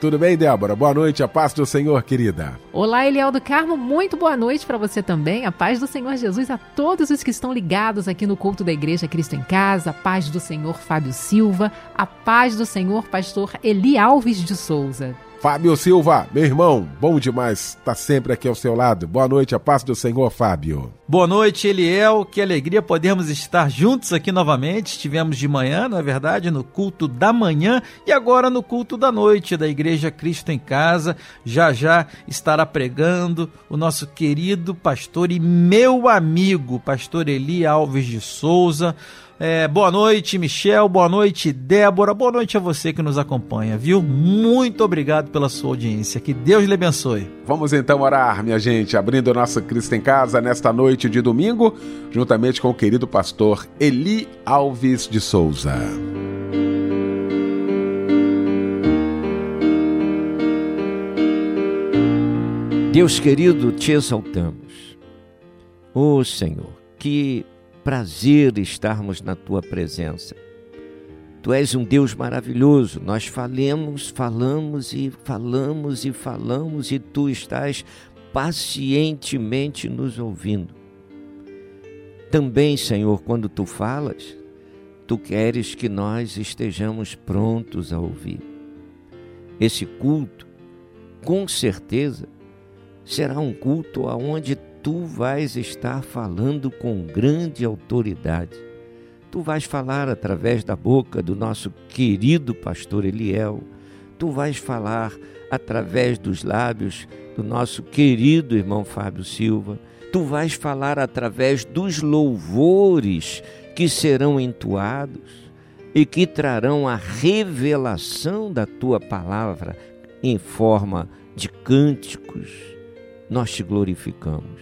tudo bem, Débora? Boa noite, a paz do Senhor, querida. Olá, Eliel do Carmo, muito boa noite para você também. A paz do Senhor Jesus a todos os que estão ligados aqui no culto da Igreja Cristo em Casa. A paz do Senhor Fábio Silva. A paz do Senhor Pastor Eli Alves de Souza. Fábio Silva, meu irmão, bom demais estar tá sempre aqui ao seu lado. Boa noite, a paz do Senhor, Fábio. Boa noite, Eliel. Que alegria podermos estar juntos aqui novamente. Estivemos de manhã, na é verdade, no culto da manhã e agora no culto da noite da Igreja Cristo em Casa. Já já estará pregando o nosso querido pastor e meu amigo, pastor Eli Alves de Souza é, boa noite, Michel. Boa noite, Débora. Boa noite a você que nos acompanha, viu? Muito obrigado pela sua audiência. Que Deus lhe abençoe. Vamos então orar, minha gente, abrindo o nosso Cristo em Casa nesta noite de domingo, juntamente com o querido pastor Eli Alves de Souza. Deus querido, te exaltamos. Ô oh, Senhor, que prazer estarmos na tua presença. Tu és um Deus maravilhoso. Nós falemos, falamos e falamos e falamos e tu estás pacientemente nos ouvindo. Também, Senhor, quando tu falas, tu queres que nós estejamos prontos a ouvir. Esse culto, com certeza, será um culto aonde tu vais estar falando com grande autoridade. Tu vais falar através da boca do nosso querido pastor Eliel. Tu vais falar através dos lábios do nosso querido irmão Fábio Silva. Tu vais falar através dos louvores que serão entoados e que trarão a revelação da tua palavra em forma de cânticos. Nós te glorificamos.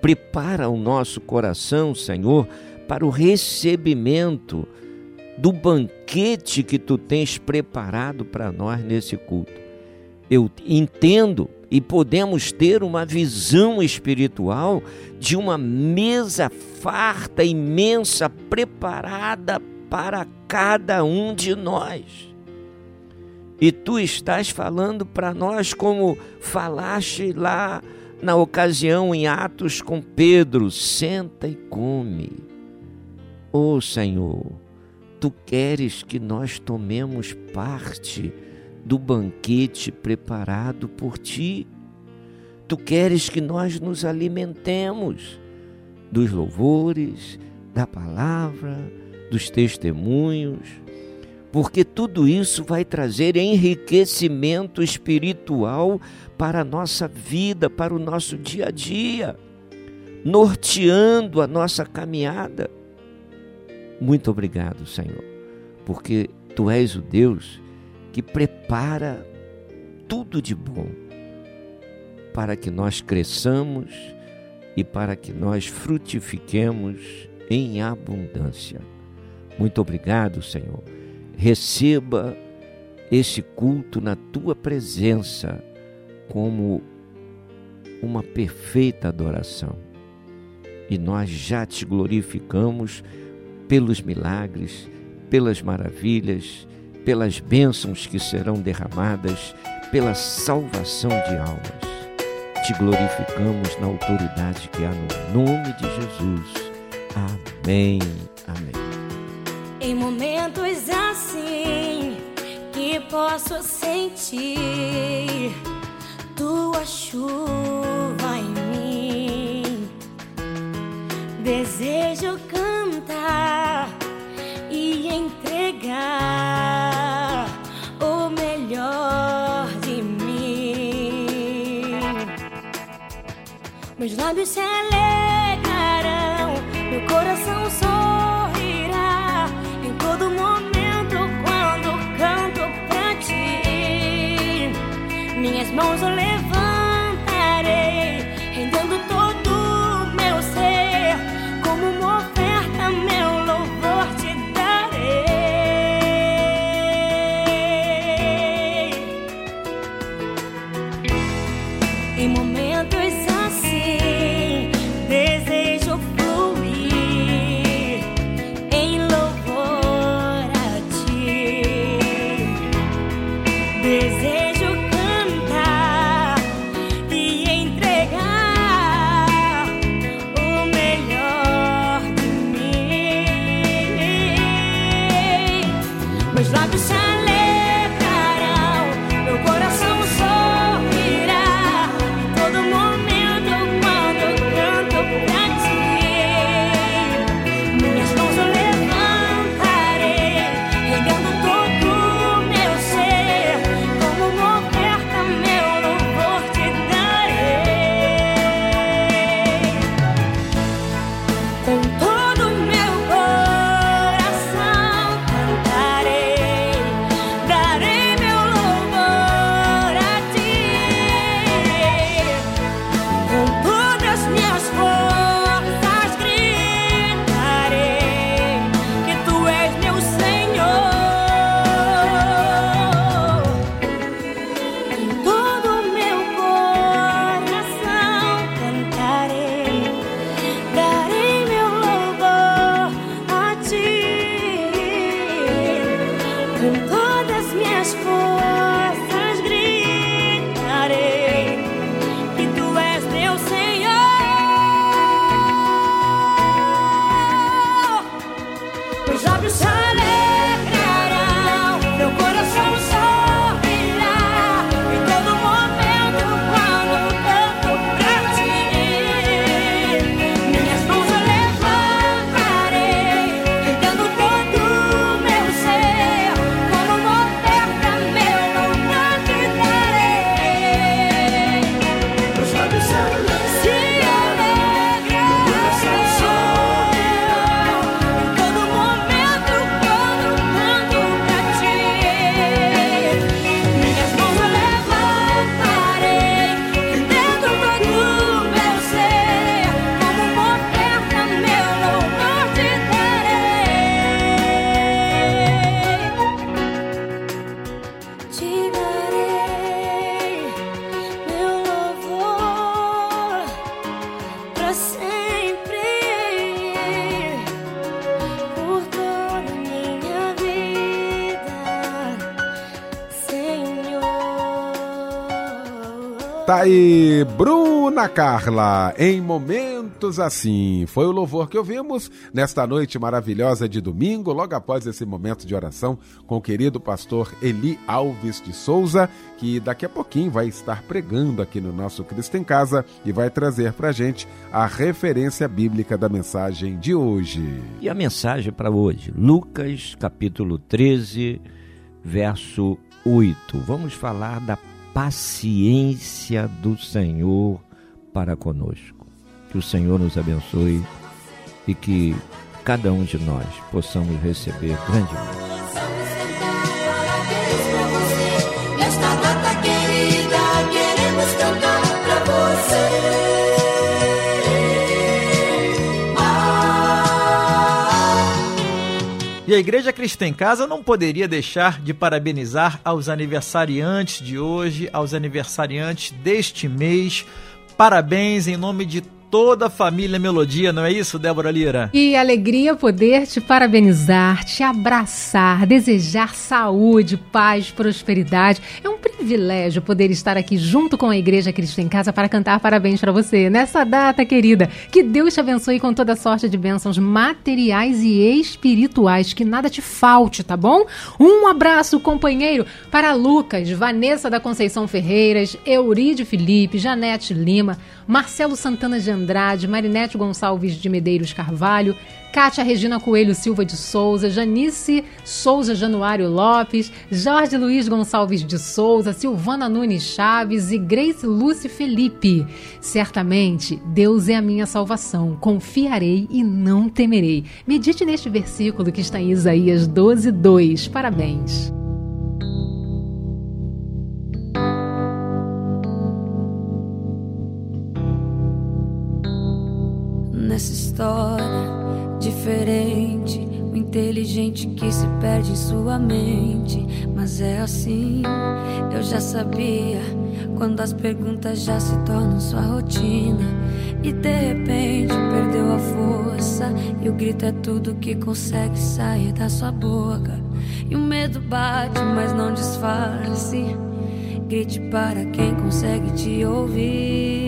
Prepara o nosso coração, Senhor, para o recebimento do banquete que tu tens preparado para nós nesse culto. Eu entendo e podemos ter uma visão espiritual de uma mesa farta, imensa, preparada para cada um de nós. E tu estás falando para nós como falaste lá na ocasião em Atos com Pedro, senta e come. Ó oh, Senhor, tu queres que nós tomemos parte do banquete preparado por ti. Tu queres que nós nos alimentemos dos louvores, da palavra, dos testemunhos, porque tudo isso vai trazer enriquecimento espiritual para a nossa vida, para o nosso dia a dia, norteando a nossa caminhada. Muito obrigado, Senhor, porque tu és o Deus que prepara tudo de bom para que nós cresçamos e para que nós frutifiquemos em abundância. Muito obrigado, Senhor receba esse culto na tua presença como uma perfeita adoração. E nós já te glorificamos pelos milagres, pelas maravilhas, pelas bênçãos que serão derramadas, pela salvação de almas. Te glorificamos na autoridade que há no nome de Jesus. Amém. Amém. Em momentos assim que posso sentir tua chuva em mim, desejo cantar entregar o melhor de mim. Meus lábios se alegrarão, meu coração sorrirá em todo momento quando canto pra ti. Minhas mãos eu aí, Bruna Carla, em momentos assim. Foi o louvor que ouvimos nesta noite maravilhosa de domingo, logo após esse momento de oração com o querido pastor Eli Alves de Souza, que daqui a pouquinho vai estar pregando aqui no nosso Cristo em Casa e vai trazer pra gente a referência bíblica da mensagem de hoje. E a mensagem para hoje, Lucas capítulo 13, verso 8. Vamos falar da paciência do Senhor para conosco. Que o Senhor nos abençoe e que cada um de nós possamos receber grande bênção. E a Igreja Cristã em Casa não poderia deixar de parabenizar aos aniversariantes de hoje, aos aniversariantes deste mês. Parabéns em nome de toda a família Melodia, não é isso, Débora Lira? Que alegria poder te parabenizar, te abraçar, desejar saúde, paz, prosperidade. É um privilégio poder estar aqui junto com a Igreja Cristo em Casa para cantar parabéns para você nessa data querida. Que Deus te abençoe com toda sorte de bênçãos materiais e espirituais, que nada te falte, tá bom? Um abraço, companheiro, para Lucas, Vanessa da Conceição Ferreiras, Euride Felipe, Janete Lima, Marcelo Santana de Andrade, Marinete Gonçalves de Medeiros Carvalho, Kátia Regina Coelho Silva de Souza, Janice Souza Januário Lopes, Jorge Luiz Gonçalves de Souza, Silvana Nunes Chaves e Grace Lúcia Felipe. Certamente, Deus é a minha salvação. Confiarei e não temerei. Medite neste versículo que está em Isaías 12, 2. Parabéns. Nessa história diferente, o inteligente que se perde em sua mente. Mas é assim, eu já sabia. Quando as perguntas já se tornam sua rotina. E de repente perdeu a força. E o grito é tudo que consegue sair da sua boca. E o medo bate, mas não disfarce. Grite para quem consegue te ouvir.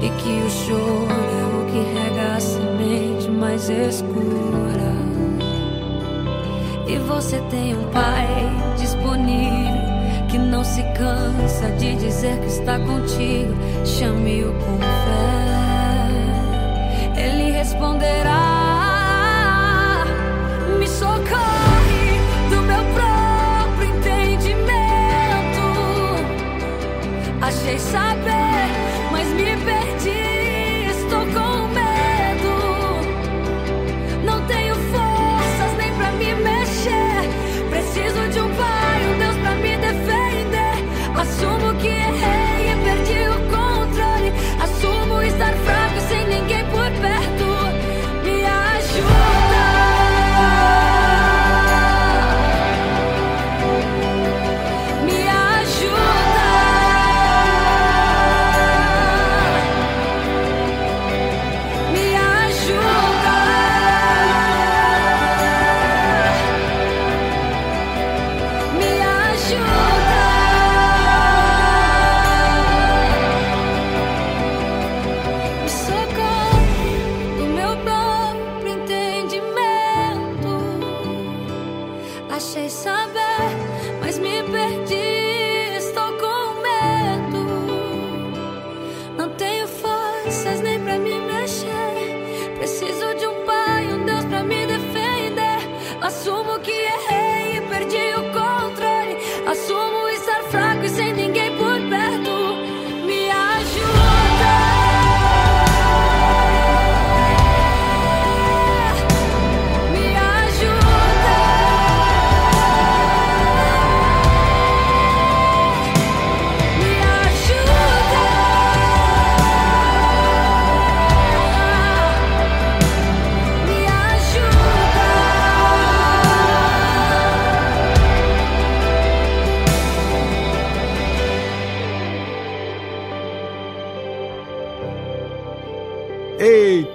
E que o choro é o que rega a semente mais escura. E você tem um pai disponível que não se cansa de dizer que está contigo. Chame-o com fé, ele responderá.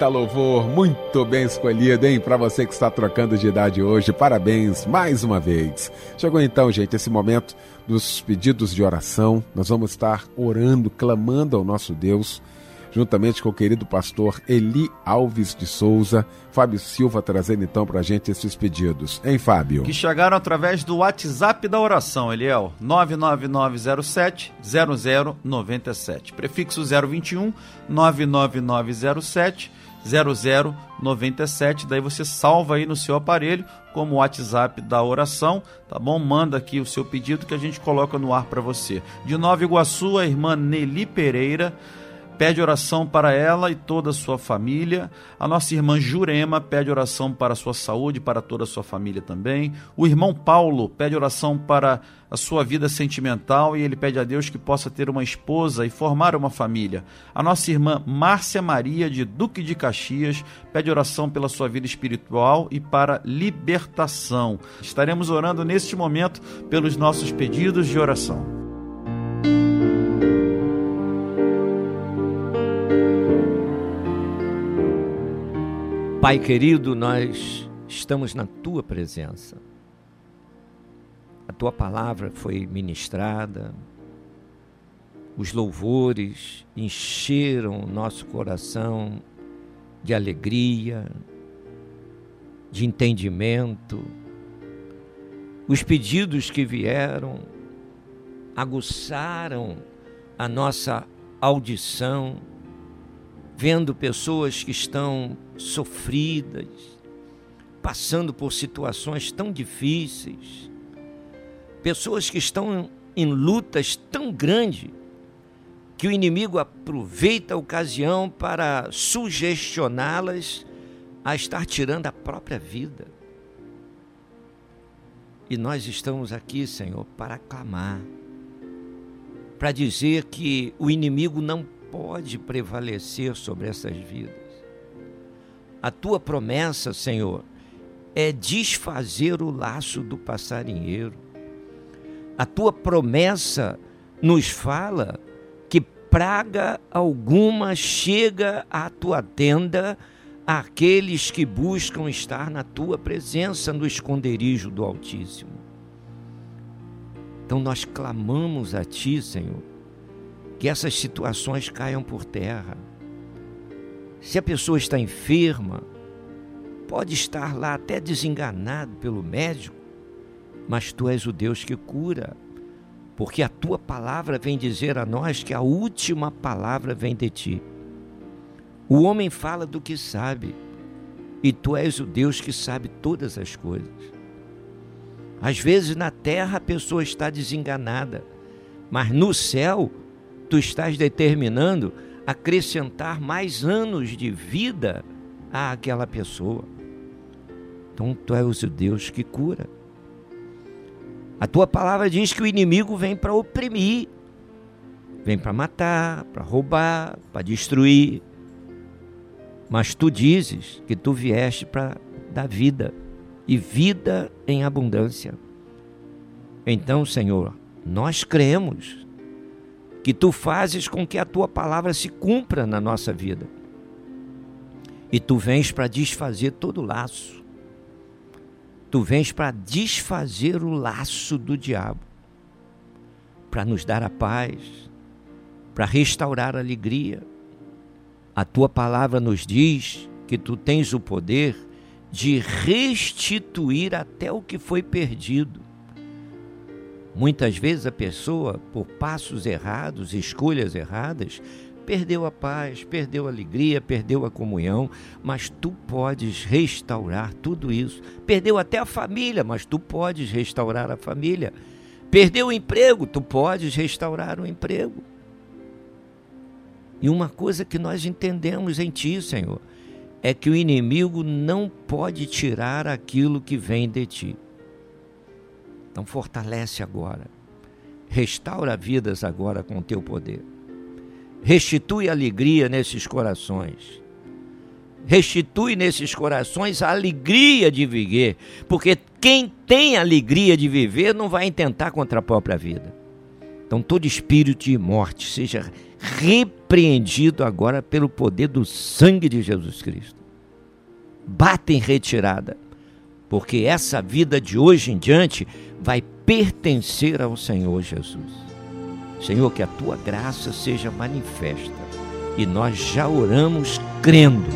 Eita louvor, muito bem escolhido, hein? Para você que está trocando de idade hoje, parabéns mais uma vez. Chegou então, gente, esse momento dos pedidos de oração. Nós vamos estar orando, clamando ao nosso Deus, juntamente com o querido pastor Eli Alves de Souza, Fábio Silva trazendo então para a gente esses pedidos. Hein, Fábio? Que chegaram através do WhatsApp da oração, Eliel. 99907 0097. Prefixo 021 99907 0097. Daí você salva aí no seu aparelho como WhatsApp da oração, tá bom? Manda aqui o seu pedido que a gente coloca no ar para você. De Nova Iguaçu, a irmã Nelly Pereira pede oração para ela e toda a sua família. A nossa irmã Jurema pede oração para a sua saúde, para toda a sua família também. O irmão Paulo pede oração para a sua vida sentimental e ele pede a Deus que possa ter uma esposa e formar uma família. A nossa irmã Márcia Maria de Duque de Caxias pede oração pela sua vida espiritual e para libertação. Estaremos orando neste momento pelos nossos pedidos de oração. Pai querido, nós estamos na tua presença. A tua palavra foi ministrada, os louvores encheram o nosso coração de alegria, de entendimento. Os pedidos que vieram aguçaram a nossa audição vendo pessoas que estão sofridas, passando por situações tão difíceis, pessoas que estão em lutas tão grandes que o inimigo aproveita a ocasião para sugestioná-las a estar tirando a própria vida. E nós estamos aqui, Senhor, para clamar, para dizer que o inimigo não pode prevalecer sobre essas vidas. A tua promessa, Senhor, é desfazer o laço do passarinheiro. A tua promessa nos fala que praga alguma chega à tua tenda àqueles que buscam estar na tua presença no esconderijo do Altíssimo. Então nós clamamos a ti, Senhor, que essas situações caiam por terra. Se a pessoa está enferma, pode estar lá até desenganado pelo médico, mas tu és o Deus que cura, porque a tua palavra vem dizer a nós que a última palavra vem de ti. O homem fala do que sabe, e tu és o Deus que sabe todas as coisas. Às vezes na terra a pessoa está desenganada, mas no céu tu estás determinando acrescentar mais anos de vida àquela pessoa. Então tu és o Deus que cura. A tua palavra diz que o inimigo vem para oprimir, vem para matar, para roubar, para destruir. Mas tu dizes que tu vieste para dar vida e vida em abundância. Então, Senhor, nós cremos que tu fazes com que a tua palavra se cumpra na nossa vida. E tu vens para desfazer todo o laço. Tu vens para desfazer o laço do diabo, para nos dar a paz, para restaurar a alegria. A tua palavra nos diz que tu tens o poder de restituir até o que foi perdido. Muitas vezes a pessoa, por passos errados, escolhas erradas, perdeu a paz, perdeu a alegria, perdeu a comunhão, mas tu podes restaurar tudo isso. Perdeu até a família, mas tu podes restaurar a família. Perdeu o emprego, tu podes restaurar o emprego. E uma coisa que nós entendemos em ti, Senhor, é que o inimigo não pode tirar aquilo que vem de ti. Então fortalece agora. Restaura vidas agora com o teu poder. Restitui alegria nesses corações. Restitui nesses corações a alegria de viver, porque quem tem alegria de viver não vai intentar contra a própria vida. Então todo espírito de morte seja repreendido agora pelo poder do sangue de Jesus Cristo. Bata em retirada, porque essa vida de hoje em diante vai pertencer ao Senhor Jesus. Senhor, que a tua graça seja manifesta e nós já oramos crendo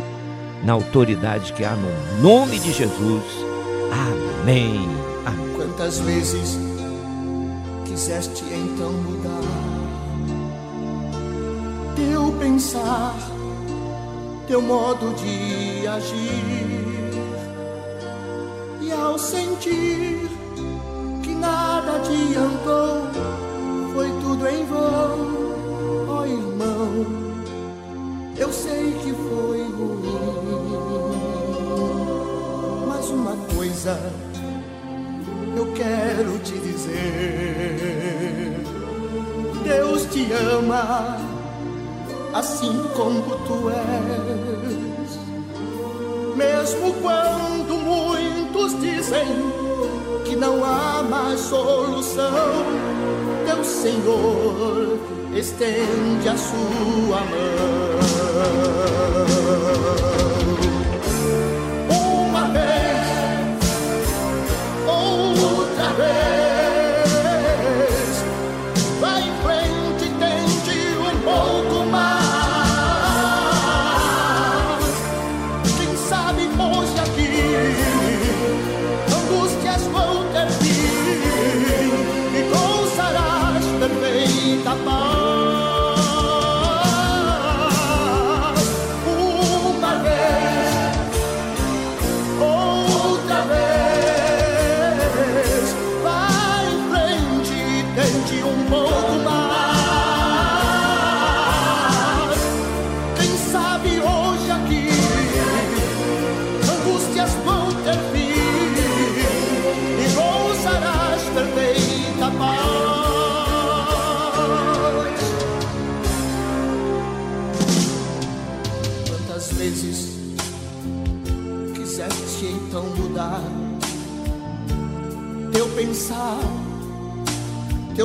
na autoridade que há no nome de Jesus. Amém. Amém. Quantas vezes quiseste então mudar teu pensar, teu modo de agir. E ao sentir que nada adiantou, foi tudo em vão, ó irmão. Eu sei que foi ruim, mas uma coisa eu quero te dizer: Deus te ama assim como tu és. Mesmo quando muitos dizem que não há mais solução, teu Senhor estende a sua mão. Uma vez, outra vez,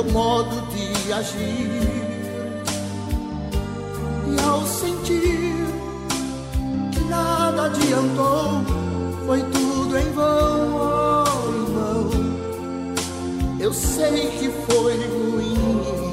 teu modo de agir? E ao sentir que nada adiantou, foi tudo em vão, oh irmão. Eu sei que foi ruim.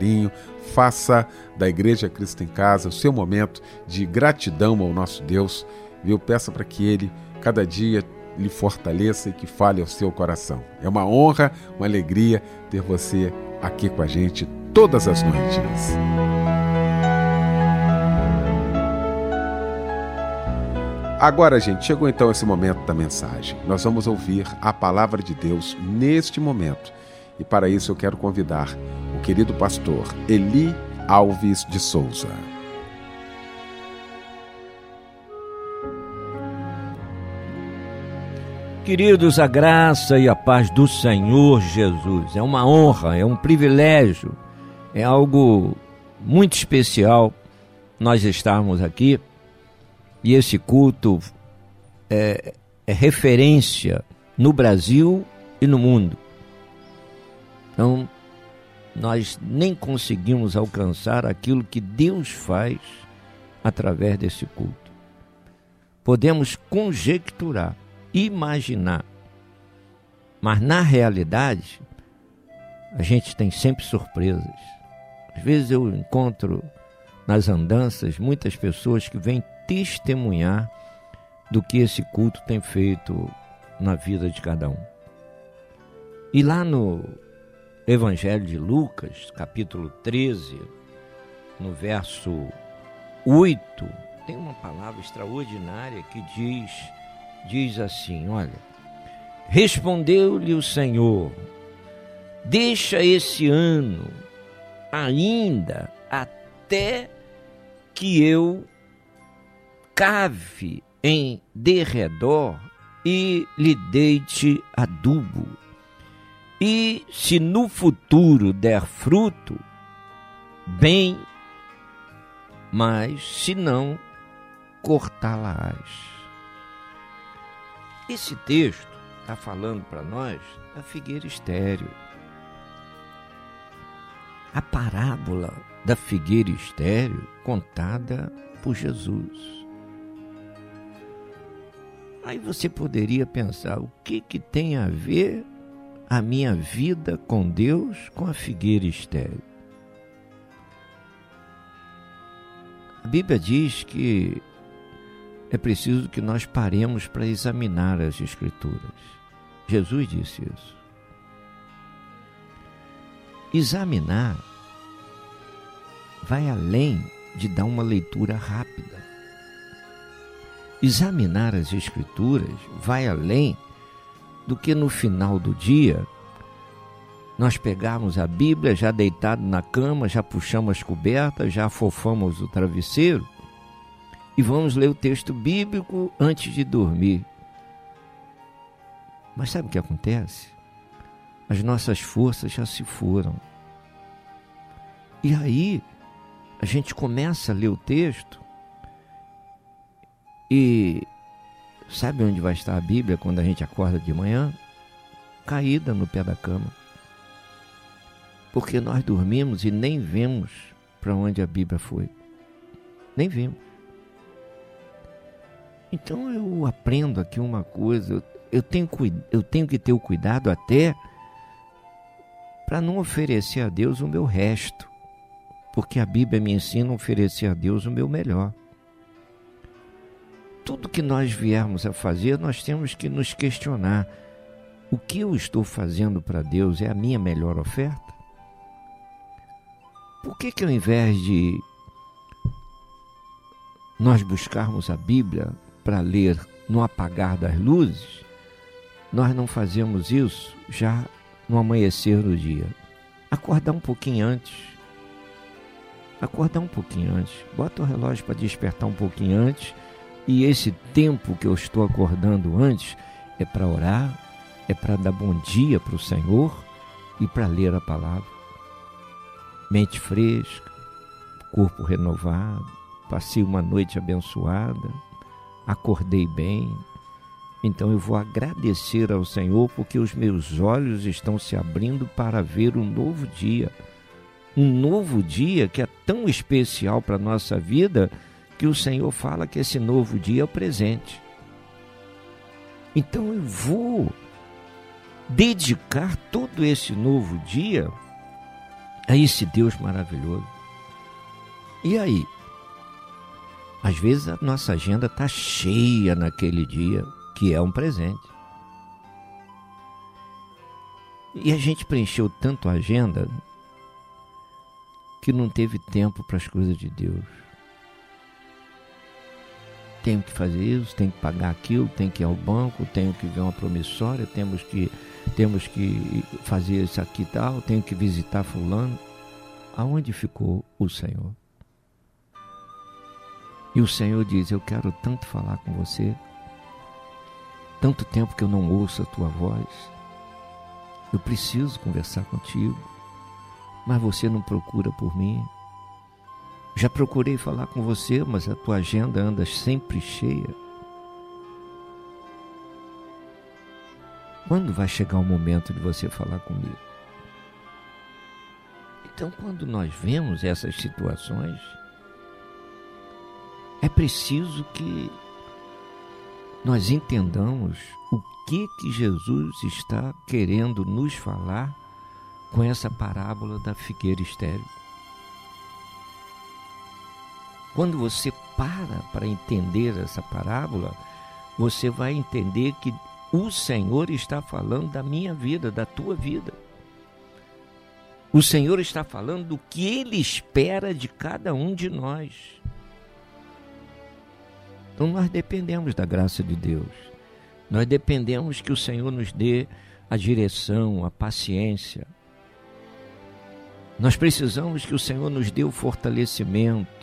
Faça da Igreja Cristo em Casa o seu momento de gratidão ao nosso Deus. Viu? Peça para que Ele, cada dia, lhe fortaleça e que fale ao seu coração. É uma honra, uma alegria ter você aqui com a gente todas as noites. Agora, gente, chegou então esse momento da mensagem. Nós vamos ouvir a palavra de Deus neste momento. E para isso eu quero convidar querido pastor Eli Alves de Souza. Queridos, a graça e a paz do Senhor Jesus. É uma honra, é um privilégio, é algo muito especial nós estarmos aqui. E esse culto é, é referência no Brasil e no mundo. Então, nós nem conseguimos alcançar aquilo que Deus faz através desse culto. Podemos conjecturar, imaginar, mas na realidade, a gente tem sempre surpresas. Às vezes eu encontro nas andanças muitas pessoas que vêm testemunhar do que esse culto tem feito na vida de cada um. E lá no Evangelho de Lucas, capítulo 13, no verso 8, tem uma palavra extraordinária que diz diz assim, olha: Respondeu-lhe o Senhor: Deixa esse ano ainda até que eu cave em derredor e lhe deite adubo. E se no futuro der fruto, bem, mas se não, cortá-la-ás. Esse texto está falando para nós da figueira estéreo. A parábola da figueira estéreo contada por Jesus. Aí você poderia pensar, o que, que tem a ver a minha vida com Deus com a figueira estéreo? A Bíblia diz que é preciso que nós paremos para examinar as Escrituras. Jesus disse isso. Examinar vai além de dar uma leitura rápida. Examinar as Escrituras vai além do que no final do dia nós pegarmos a Bíblia já deitado na cama, já puxamos as cobertas, já afofamos o travesseiro e vamos ler o texto bíblico antes de dormir. Mas sabe o que acontece? As nossas forças já se foram. E aí, a gente começa a ler o texto e sabe onde vai estar a Bíblia quando a gente acorda de manhã? Caída no pé da cama. Porque nós dormimos e nem vemos para onde a Bíblia foi. Nem vimos. Então eu aprendo aqui uma coisa, eu tenho, eu tenho que ter o cuidado até para não oferecer a Deus o meu resto, porque a Bíblia me ensina a oferecer a Deus o meu melhor. Tudo que nós viermos a fazer, nós temos que nos questionar: o que eu estou fazendo para Deus é a minha melhor oferta? Por que, que ao invés de nós buscarmos a Bíblia para ler no apagar das luzes, nós não fazemos isso já no amanhecer do dia. Acordar um pouquinho antes. Acordar um pouquinho antes. Bota o relógio para despertar um pouquinho antes. E esse tempo que eu estou acordando antes é para orar, é para dar bom dia para o Senhor e para ler a palavra. Mente fresca, corpo renovado, passei uma noite abençoada acordei bem. Então eu vou agradecer ao Senhor porque os meus olhos estão se abrindo para ver um novo dia. Um novo dia que é tão especial para a nossa vida que o Senhor fala que esse novo dia é o presente. Então eu vou dedicar todo esse novo dia a esse Deus maravilhoso. E aí? Às vezes a nossa agenda está cheia naquele dia, que é um presente. E a gente preencheu tanto a agenda que não teve tempo para as coisas de Deus. Tenho que fazer isso, tenho que pagar aquilo, tenho que ir ao banco, tenho que ver uma promissória, temos que, temos que fazer isso aqui e tal, tenho que visitar fulano. Aonde ficou o Senhor? E o Senhor diz: Eu quero tanto falar com você, tanto tempo que eu não ouço a tua voz. Eu preciso conversar contigo, mas você não procura por mim. Já procurei falar com você, mas a tua agenda anda sempre cheia. Quando vai chegar o momento de você falar comigo? Então, quando nós vemos essas situações, é preciso que nós entendamos o que que Jesus está querendo nos falar com essa parábola da figueira estéril. Quando você para para entender essa parábola, você vai entender que o Senhor está falando da minha vida, da tua vida. O Senhor está falando do que Ele espera de cada um de nós. Então nós dependemos da graça de Deus. Nós dependemos que o Senhor nos dê a direção, a paciência. Nós precisamos que o Senhor nos dê o fortalecimento,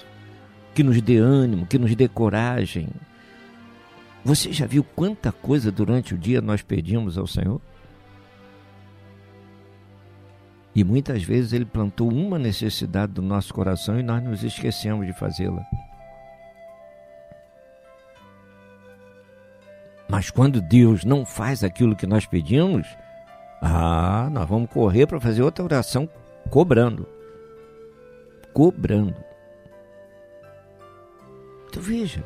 que nos dê ânimo, que nos dê coragem. Você já viu quanta coisa durante o dia nós pedimos ao Senhor? E muitas vezes Ele plantou uma necessidade do nosso coração e nós nos esquecemos de fazê-la. Mas quando Deus não faz aquilo que nós pedimos, ah, nós vamos correr para fazer outra oração cobrando. Cobrando. Então veja,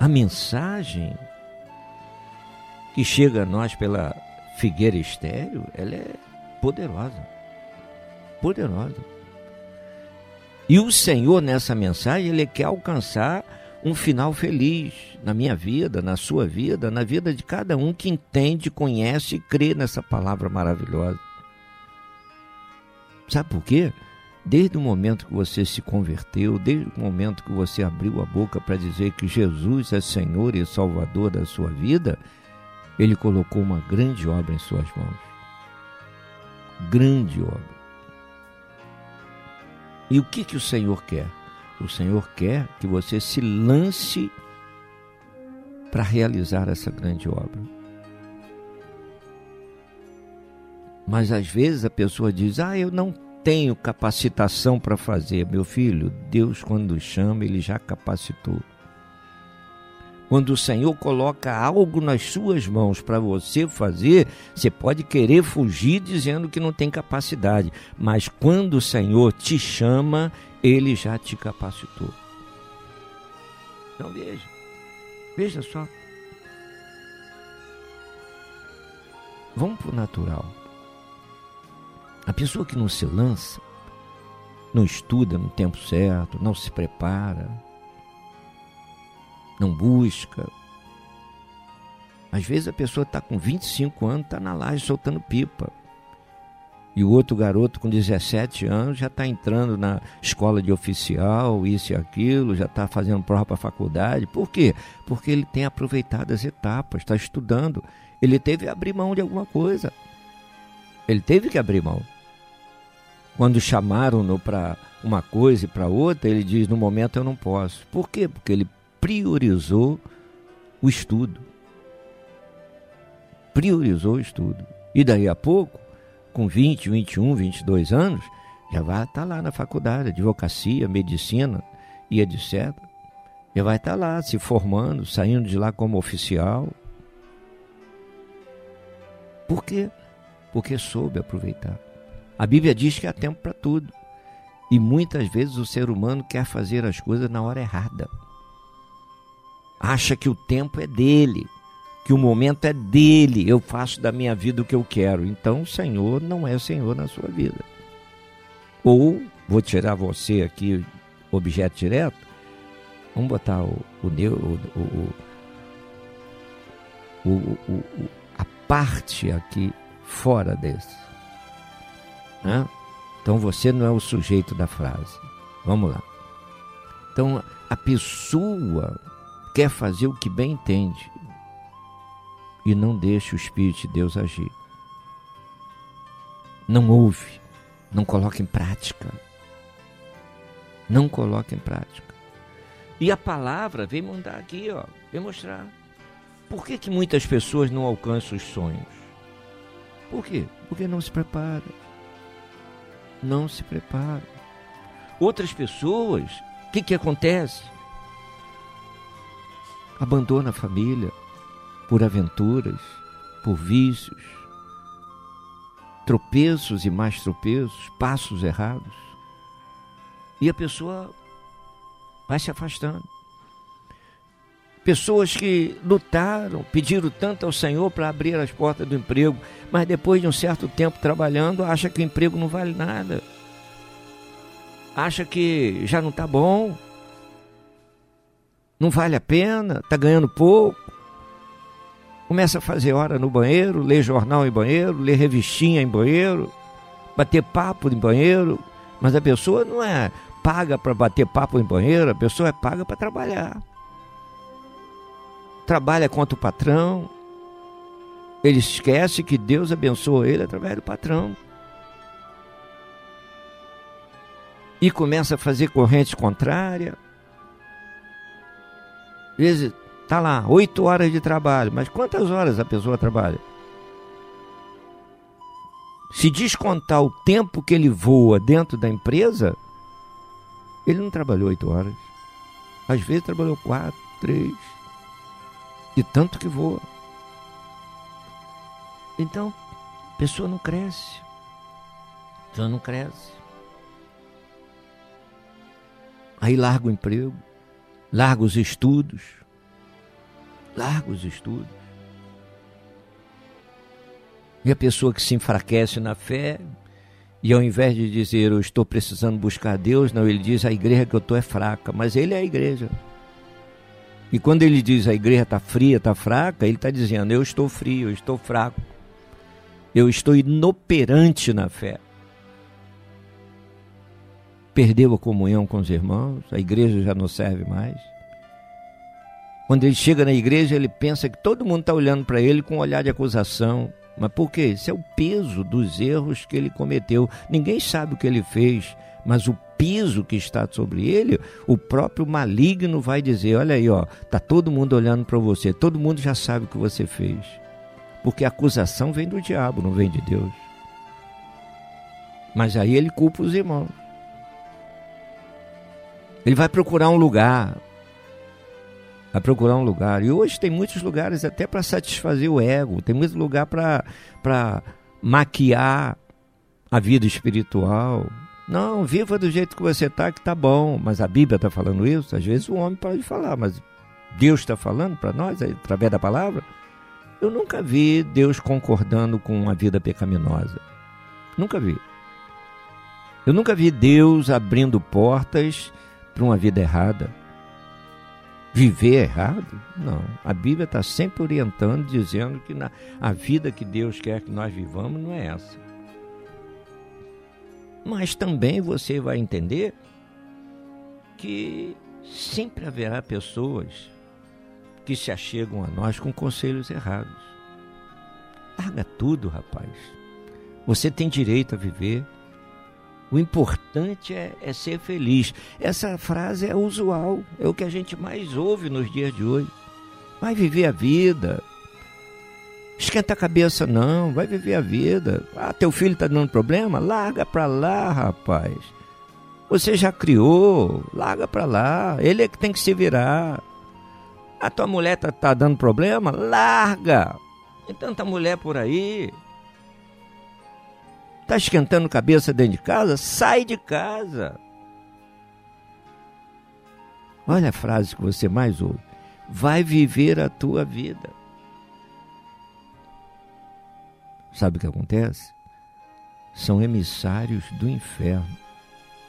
a mensagem que chega a nós pela figueira estéreo, ela é poderosa. Poderosa. E o Senhor nessa mensagem, ele quer alcançar um final feliz na minha vida, na sua vida, na vida de cada um que entende, conhece e crê nessa palavra maravilhosa. Sabe por quê? Desde o momento que você se converteu, desde o momento que você abriu a boca para dizer que Jesus é Senhor e Salvador da sua vida, Ele colocou uma grande obra em suas mãos. Grande obra. E o que, que o Senhor quer? O Senhor quer que você se lance para realizar essa grande obra. Mas às vezes a pessoa diz: Ah, eu não tenho capacitação para fazer. Meu filho, Deus, quando chama, Ele já capacitou. Quando o Senhor coloca algo nas suas mãos para você fazer, você pode querer fugir dizendo que não tem capacidade, mas quando o Senhor te chama, ele já te capacitou. Então veja, veja só. Vamos para o natural. A pessoa que não se lança, não estuda no tempo certo, não se prepara, não busca. Às vezes a pessoa está com 25 anos, está na laje soltando pipa. E o outro garoto com 17 anos já está entrando na escola de oficial, isso e aquilo, já está fazendo prova para a faculdade. Por quê? Porque ele tem aproveitado as etapas, está estudando. Ele teve que abrir mão de alguma coisa. Ele teve que abrir mão. Quando chamaram-no para uma coisa e para outra, ele diz: no momento eu não posso. Por quê? Porque ele priorizou o estudo. Priorizou o estudo. E daí a pouco, com 20, 21, 22 anos, já vai estar lá na faculdade, advocacia, medicina e etc. Já vai estar lá se formando, saindo de lá como oficial. Por quê? Porque soube aproveitar. A Bíblia diz que há tempo para tudo. E muitas vezes o ser humano quer fazer as coisas na hora errada. Acha que o tempo é dele, que o momento é dele, eu faço da minha vida o que eu quero. Então o Senhor não é Senhor na sua vida. Ou, vou tirar você aqui, objeto direto, vamos botar o, o, o, o, o a parte aqui fora desse. Né? Então você não é o sujeito da frase. Vamos lá. Então a pessoa quer fazer o que bem entende e não deixa o Espírito de Deus agir. Não ouve, não coloca em prática. Não coloca em prática. E a palavra vem mandar aqui, ó, vem mostrar. Por que, que muitas pessoas não alcançam os sonhos? Por quê? Porque não se prepara. Não se prepara. Outras pessoas, o que, que acontece? Abandona a família por aventuras, por vícios, tropeços e mais tropeços, passos errados. E a pessoa vai se afastando. Pessoas que lutaram, pediram tanto ao Senhor para abrir as portas do emprego, mas depois de um certo tempo trabalhando, acha que o emprego não vale nada. Acha que já não está bom. Não vale a pena, está ganhando pouco. Começa a fazer hora no banheiro, ler jornal em banheiro, ler revistinha em banheiro, bater papo em banheiro, mas a pessoa não é paga para bater papo em banheiro, a pessoa é paga para trabalhar. Trabalha contra o patrão. Ele esquece que Deus abençoa ele através do patrão. E começa a fazer corrente contrária. Às vezes está lá, oito horas de trabalho, mas quantas horas a pessoa trabalha? Se descontar o tempo que ele voa dentro da empresa, ele não trabalhou oito horas. Às vezes trabalhou quatro, três. De tanto que voa. Então, a pessoa não cresce. A pessoa não cresce. Aí larga o emprego, larga os estudos, larga os estudos. E a pessoa que se enfraquece na fé, e ao invés de dizer eu estou precisando buscar Deus, não, ele diz a igreja que eu estou é fraca, mas ele é a igreja. E quando ele diz a igreja está fria, está fraca, ele está dizendo eu estou frio, eu estou fraco, eu estou inoperante na fé. Perdeu a comunhão com os irmãos, a igreja já não serve mais. Quando ele chega na igreja, ele pensa que todo mundo está olhando para ele com um olhar de acusação, mas por quê? Isso é o peso dos erros que ele cometeu. Ninguém sabe o que ele fez, mas o peso que está sobre ele, o próprio maligno vai dizer: olha aí, ó, tá todo mundo olhando para você, todo mundo já sabe o que você fez. Porque a acusação vem do diabo, não vem de Deus. Mas aí ele culpa os irmãos. Ele vai procurar um lugar, a procurar um lugar. E hoje tem muitos lugares até para satisfazer o ego, tem muito lugar para maquiar a vida espiritual. Não, viva do jeito que você está, que tá bom. Mas a Bíblia está falando isso. Às vezes o homem pode falar, mas Deus está falando para nós através da palavra. Eu nunca vi Deus concordando com uma vida pecaminosa. Nunca vi. Eu nunca vi Deus abrindo portas para uma vida errada viver errado? Não. A Bíblia está sempre orientando, dizendo que na, a vida que Deus quer que nós vivamos não é essa. Mas também você vai entender que sempre haverá pessoas que se achegam a nós com conselhos errados. Larga tudo, rapaz. Você tem direito a viver. O importante é, é, ser feliz. Essa frase é usual, é o que a gente mais ouve nos dias de hoje. Vai viver a vida. Esquenta a cabeça, não. Vai viver a vida. Ah, teu filho está dando problema? Larga para lá, rapaz. Você já criou, larga para lá. Ele é que tem que se virar. A tua mulher tá, tá dando problema? Larga. Tem tanta mulher por aí. Está esquentando cabeça dentro de casa? Sai de casa. Olha a frase que você mais ouve. Vai viver a tua vida. Sabe o que acontece? São emissários do inferno.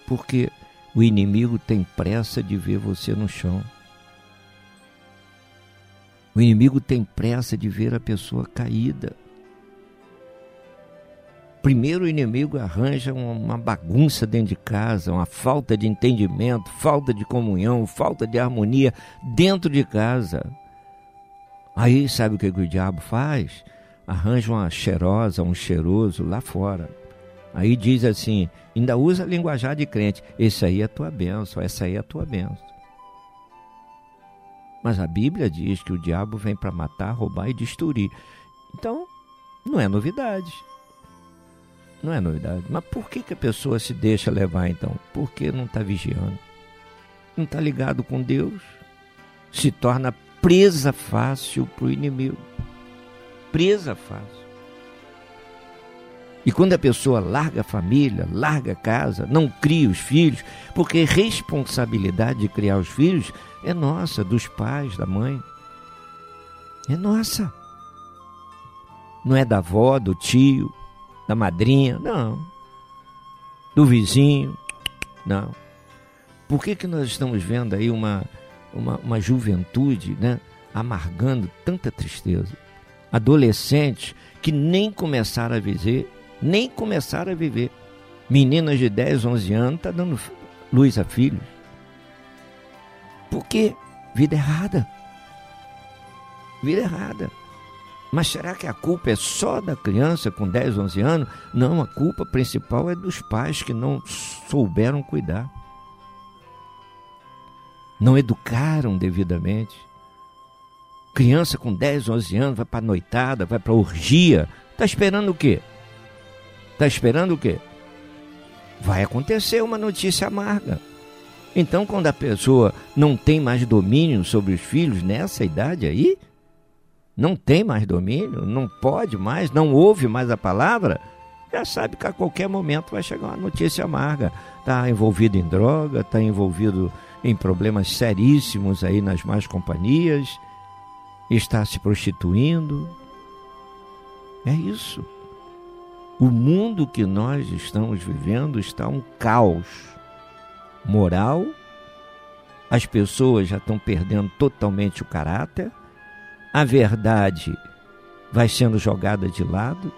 Porque o inimigo tem pressa de ver você no chão. O inimigo tem pressa de ver a pessoa caída. Primeiro o inimigo arranja uma- bagunça dentro de casa, uma falta de entendimento, falta de comunhão, falta de harmonia dentro de casa. Aí sabe o que o diabo faz? Arranja uma cheirosa, um cheiroso lá fora. Aí diz assim, ainda usa linguajar de crente. Esse aí é a tua bênção, essa aí é a tua bênção. Mas a Bíblia diz que o diabo vem para matar, roubar e destruir. Então, não é novidade. Não é novidade. Mas por que, que a pessoa se deixa levar então? Porque não está vigiando. Não está ligado com Deus. Se torna presa fácil para o inimigo. Presa fácil. E quando a pessoa larga a família, larga a casa, não cria os filhos, porque responsabilidade de criar os filhos é nossa, dos pais, da mãe. É nossa. Não é da avó, do tio, da madrinha, não. Do vizinho, não. Por que, que nós estamos vendo aí uma, uma, uma juventude né, amargando tanta tristeza? Adolescentes que nem começaram a viver, nem começaram a viver. Meninas de 10, 11 anos tá dando luz a filhos. Por quê? Vida errada. Vida errada. Mas será que a culpa é só da criança com 10, 11 anos? Não, a culpa principal é dos pais que não souberam cuidar. Não educaram devidamente. Criança com 10, 11 anos vai para noitada, vai para orgia. Está esperando o quê? Está esperando o quê? Vai acontecer uma notícia amarga. Então, quando a pessoa não tem mais domínio sobre os filhos nessa idade aí, não tem mais domínio, não pode mais, não ouve mais a palavra, já sabe que a qualquer momento vai chegar uma notícia amarga. Está envolvido em droga, está envolvido em problemas seríssimos aí nas más companhias, está se prostituindo. É isso. O mundo que nós estamos vivendo está um caos moral, as pessoas já estão perdendo totalmente o caráter, a verdade vai sendo jogada de lado,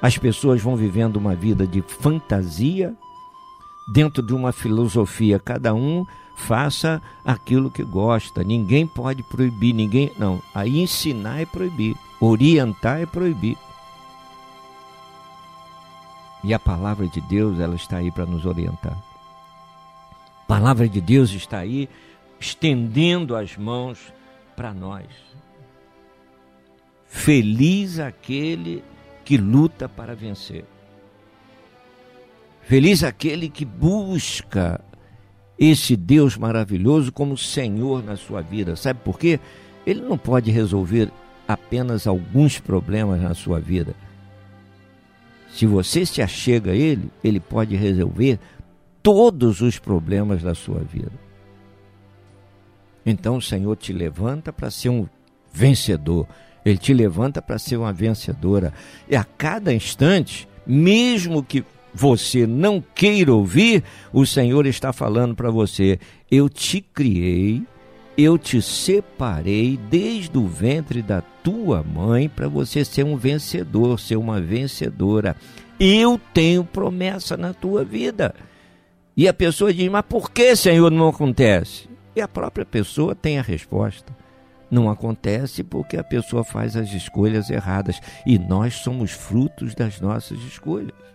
as pessoas vão vivendo uma vida de fantasia, dentro de uma filosofia, cada um faça aquilo que gosta, ninguém pode proibir, ninguém. Não, aí ensinar é proibir, orientar é proibir. E a palavra de Deus, ela está aí para nos orientar. A palavra de Deus está aí estendendo as mãos para nós. Feliz aquele que luta para vencer. Feliz aquele que busca esse Deus maravilhoso como Senhor na sua vida. Sabe por quê? Ele não pode resolver apenas alguns problemas na sua vida. Se você se achega a Ele, Ele pode resolver todos os problemas da sua vida. Então o Senhor te levanta para ser um vencedor. Ele te levanta para ser uma vencedora. E a cada instante, mesmo que você não queira ouvir, o Senhor está falando para você: Eu te criei, eu te separei desde o ventre da tua mãe para você ser um vencedor, ser uma vencedora. Eu tenho promessa na tua vida. E a pessoa diz: Mas por que, Senhor, não acontece? E a própria pessoa tem a resposta. Não acontece porque a pessoa faz as escolhas erradas e nós somos frutos das nossas escolhas.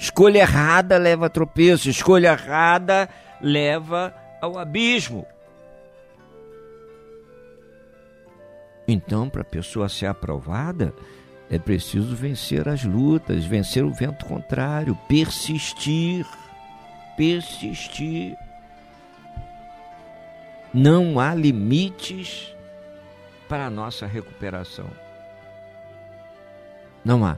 Escolha errada leva a tropeço, escolha errada leva ao abismo. Então, para a pessoa ser aprovada, é preciso vencer as lutas, vencer o vento contrário, persistir. Persistir. Não há limites para a nossa recuperação. Não há.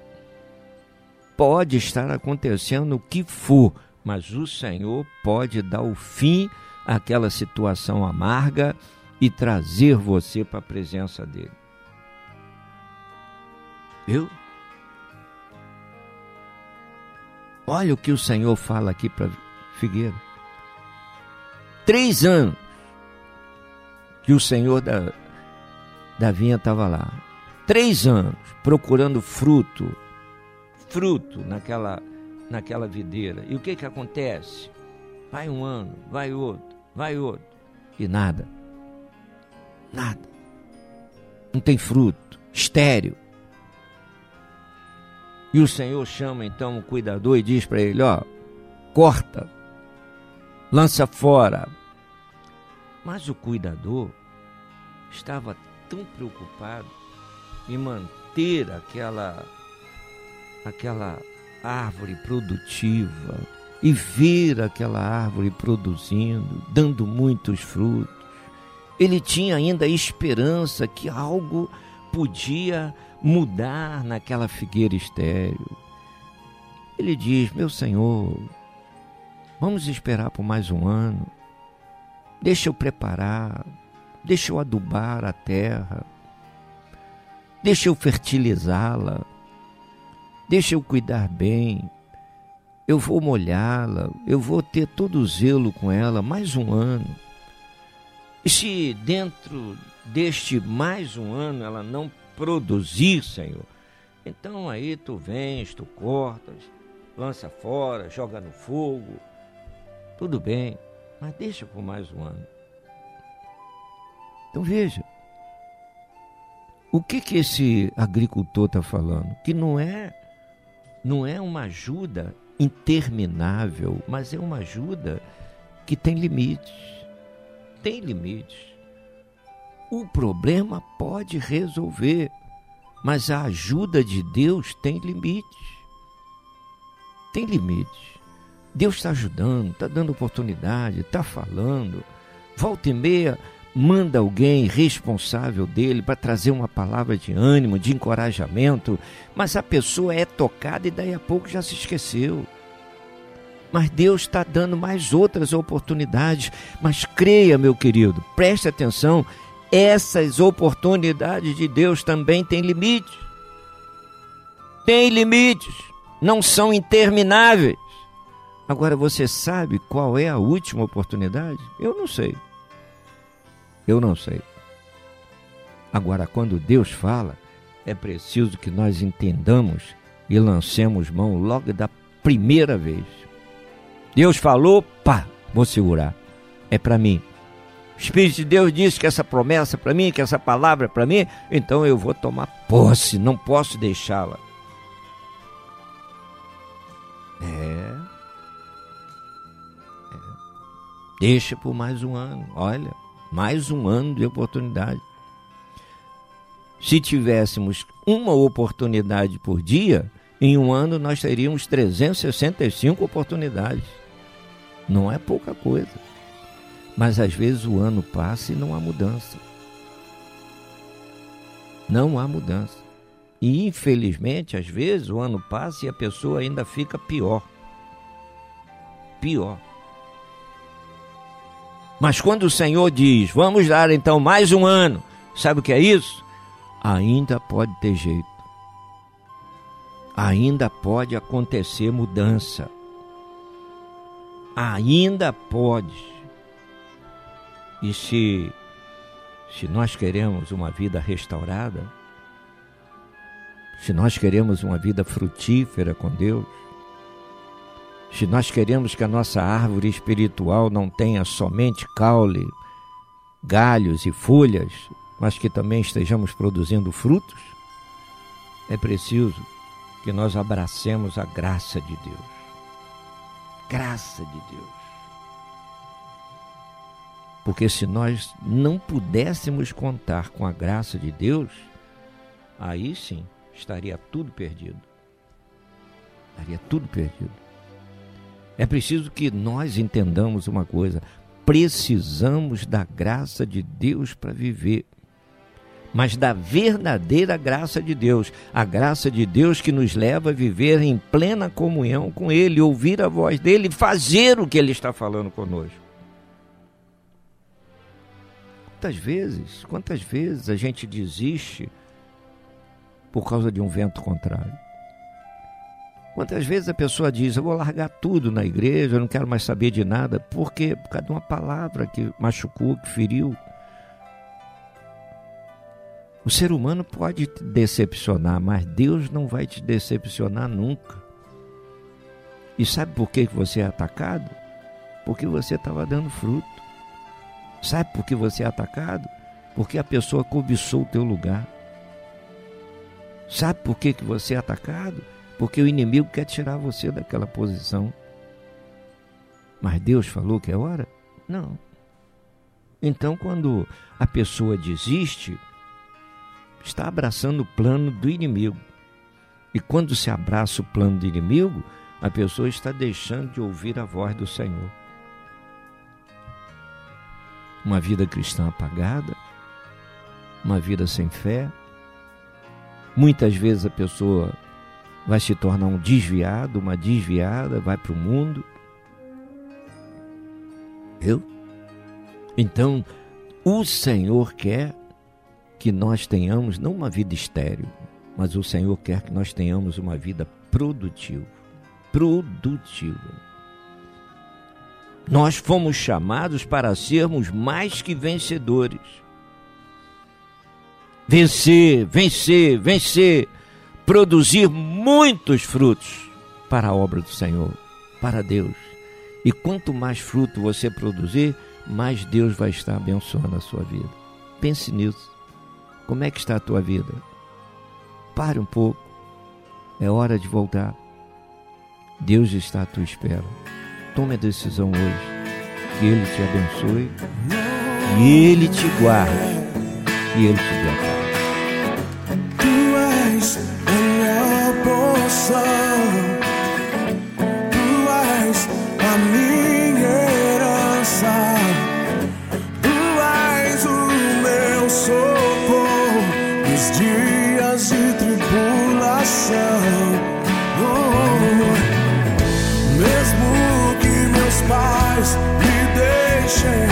Pode estar acontecendo o que for, mas o Senhor pode dar o fim àquela situação amarga e trazer você para a presença dele. Viu? Olha o que o Senhor fala aqui para Figueira. Três anos que o Senhor da, da vinha estava lá. Três anos procurando fruto fruto naquela, naquela videira. E o que que acontece? Vai um ano, vai outro, vai outro. E nada. Nada. Não tem fruto. Estéreo. E o Senhor chama então o cuidador e diz para ele: Ó, corta, lança fora. Mas o cuidador estava tão preocupado em manter aquela aquela árvore produtiva e ver aquela árvore produzindo, dando muitos frutos. Ele tinha ainda esperança que algo podia mudar naquela figueira estéril. Ele diz: Meu Senhor, vamos esperar por mais um ano. Deixa eu preparar, deixa eu adubar a terra, deixa eu fertilizá-la, deixa eu cuidar bem. Eu vou molhá-la, eu vou ter todo o zelo com ela mais um ano. E se dentro deste mais um ano ela não produzir, Senhor, então aí tu vens, tu cortas, lança fora, joga no fogo. Tudo bem, mas deixa por mais um ano. Então veja, o que que esse agricultor está falando? Que não é não é uma ajuda interminável, mas é uma ajuda que tem limites. Tem limites. O problema pode resolver, mas a ajuda de Deus tem limites. Tem limites. Deus está ajudando, está dando oportunidade, está falando. Volta e meia, manda alguém responsável dele para trazer uma palavra de ânimo, de encorajamento, mas a pessoa é tocada e daí a pouco já se esqueceu. Mas Deus está dando mais outras oportunidades. Mas creia, meu querido, preste atenção, essas oportunidades de Deus também têm limites. Tem limites, não são intermináveis. Agora você sabe qual é a última oportunidade? Eu não sei. Eu não sei. Agora, quando Deus fala, é preciso que nós entendamos e lancemos mão logo da primeira vez. Deus falou, pá, vou segurar. É para mim. O Espírito de Deus disse que essa promessa é para mim, que essa palavra é para mim, então eu vou tomar posse, não posso deixá-la. É. é. Deixa por mais um ano, olha, mais um ano de oportunidade. Se tivéssemos uma oportunidade por dia, em um ano nós teríamos 365 oportunidades. Não é pouca coisa. Mas às vezes o ano passa e não há mudança. Não há mudança. E infelizmente, às vezes o ano passa e a pessoa ainda fica pior. Pior. Mas quando o Senhor diz, vamos dar então mais um ano, sabe o que é isso? Ainda pode ter jeito. Ainda pode acontecer mudança. Ainda pode. E se, se nós queremos uma vida restaurada, se nós queremos uma vida frutífera com Deus, se nós queremos que a nossa árvore espiritual não tenha somente caule, galhos e folhas, mas que também estejamos produzindo frutos, é preciso que nós abracemos a graça de Deus. Graça de Deus. Porque se nós não pudéssemos contar com a graça de Deus, aí sim estaria tudo perdido. Estaria tudo perdido. É preciso que nós entendamos uma coisa: precisamos da graça de Deus para viver. Mas da verdadeira graça de Deus, a graça de Deus que nos leva a viver em plena comunhão com Ele, ouvir a voz dele, fazer o que Ele está falando conosco. Quantas vezes, quantas vezes a gente desiste por causa de um vento contrário? Quantas vezes a pessoa diz, eu vou largar tudo na igreja, eu não quero mais saber de nada, por quê? Por causa de uma palavra que machucou, que feriu. O ser humano pode te decepcionar, mas Deus não vai te decepcionar nunca. E sabe por que você é atacado? Porque você estava dando fruto. Sabe por que você é atacado? Porque a pessoa cobiçou o teu lugar. Sabe por que você é atacado? Porque o inimigo quer tirar você daquela posição. Mas Deus falou que é hora? Não. Então, quando a pessoa desiste, está abraçando o plano do inimigo. E quando se abraça o plano do inimigo, a pessoa está deixando de ouvir a voz do Senhor. Uma vida cristã apagada, uma vida sem fé. Muitas vezes a pessoa vai se tornar um desviado, uma desviada, vai para o mundo. Eu? Então, o Senhor quer que nós tenhamos não uma vida estéril, mas o Senhor quer que nós tenhamos uma vida produtiva. Produtiva. Nós fomos chamados para sermos mais que vencedores. Vencer, vencer, vencer, produzir muitos frutos para a obra do Senhor, para Deus. E quanto mais fruto você produzir, mais Deus vai estar abençoando a sua vida. Pense nisso. Como é que está a tua vida? Pare um pouco. É hora de voltar. Deus está à tua espera. Tome a decisão hoje. Que Ele te abençoe. E Ele te guarde. E Ele te dê. Mesmo que meus pais me deixem,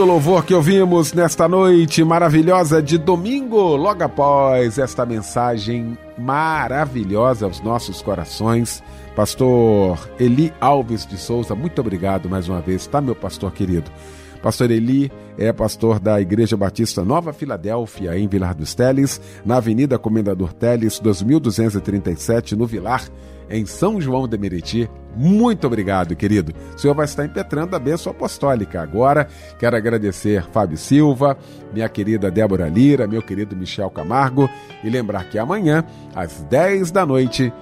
Lindo louvor que ouvimos nesta noite maravilhosa de domingo, logo após esta mensagem maravilhosa aos nossos corações. Pastor Eli Alves de Souza, muito obrigado mais uma vez, tá, meu pastor querido? Pastor Eli é pastor da Igreja Batista Nova Filadélfia, em Vilar dos Teles, na Avenida Comendador Teles, 2237, no Vilar, em São João de Meriti. Muito obrigado, querido. O senhor vai estar impetrando a bênção apostólica. Agora, quero agradecer Fábio Silva, minha querida Débora Lira, meu querido Michel Camargo e lembrar que amanhã, às 10 da noite,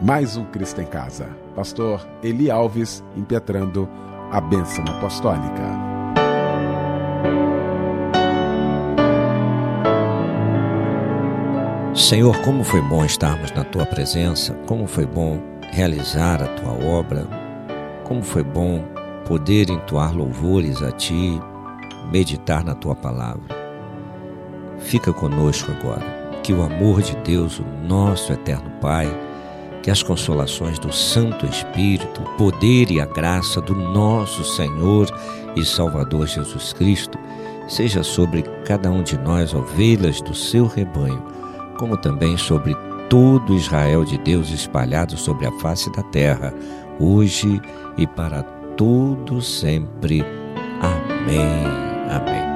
mais um Cristo em Casa. Pastor Eli Alves impetrando a bênção apostólica. Senhor, como foi bom estarmos na tua presença, como foi bom realizar a tua obra, como foi bom poder entoar louvores a ti, meditar na tua palavra. Fica conosco agora, que o amor de Deus, o nosso eterno Pai, que as consolações do Santo Espírito, o poder e a graça do nosso Senhor e Salvador Jesus Cristo, seja sobre cada um de nós, ovelhas do seu rebanho, como também sobre todo Israel de Deus espalhado sobre a face da terra, hoje e para todo sempre. Amém. Amém.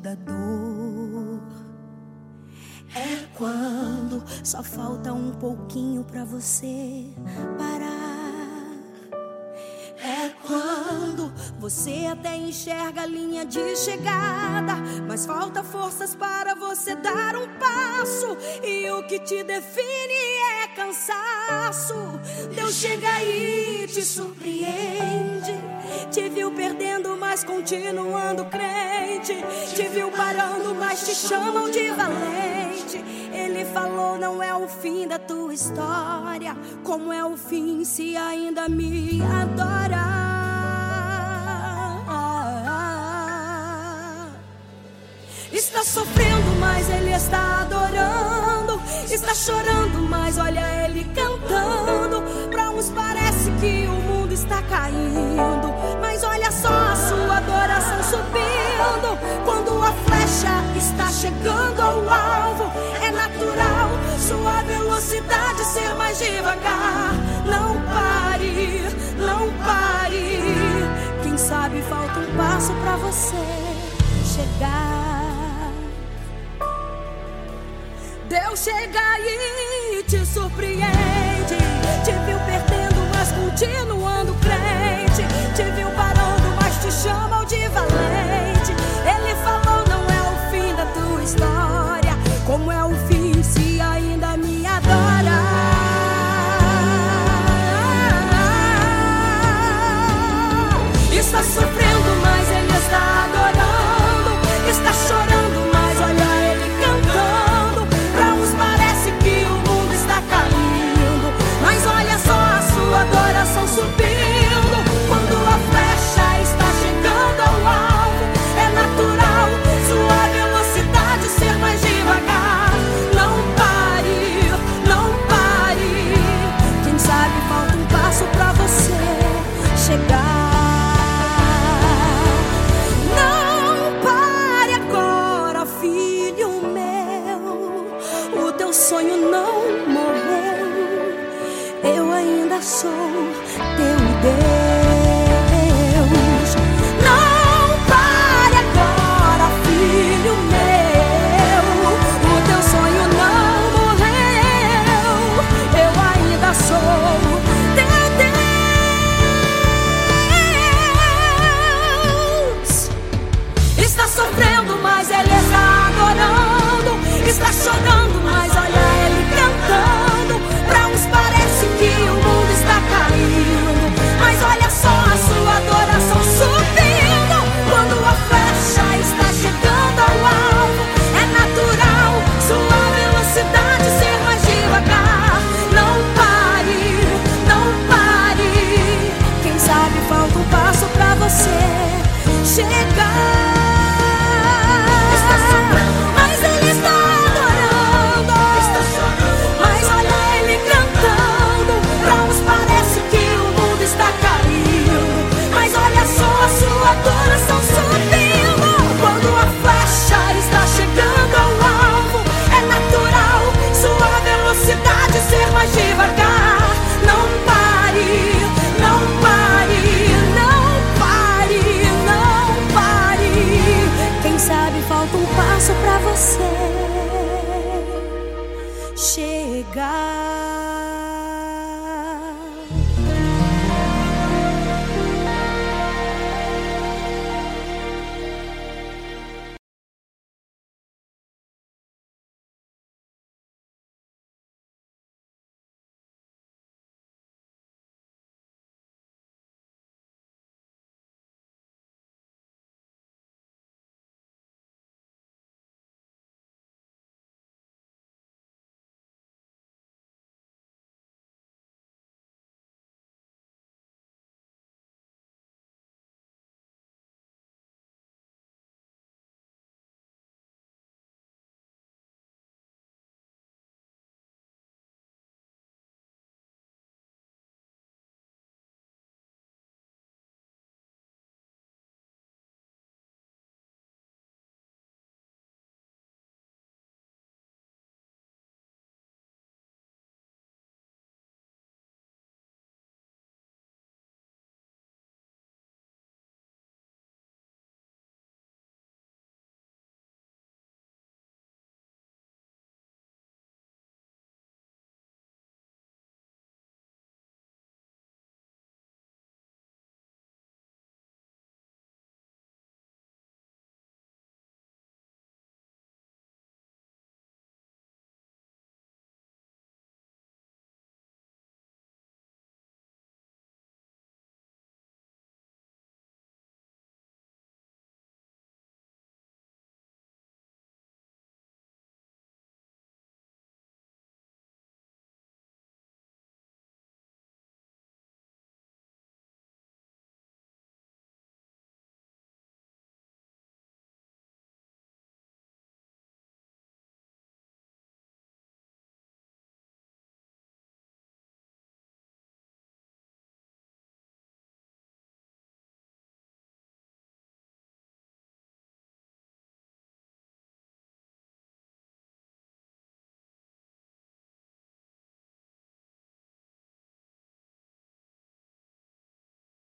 Da dor. É quando só falta um pouquinho pra você parar. É quando você até enxerga a linha de chegada, mas falta forças para você dar um passo. E o que te define é cansaço. Deus chega e te surpreende. Te viu perdendo, mas continuando crente. Te viu parando, mas te chamam de valente. Ele falou: não é o fim da tua história. Como é o fim se ainda me adora? Está sofrendo, mas ele está adorando. Está chorando, mas olha ele cantando. Pra uns parece que o mundo está caindo. Olha só a sua adoração subindo. Quando a flecha está chegando ao alvo, é natural sua velocidade ser mais devagar. Não pare, não pare. Quem sabe falta um passo pra você chegar. Deus chega e te surpreende. Te viu perdendo, mas continuando crente.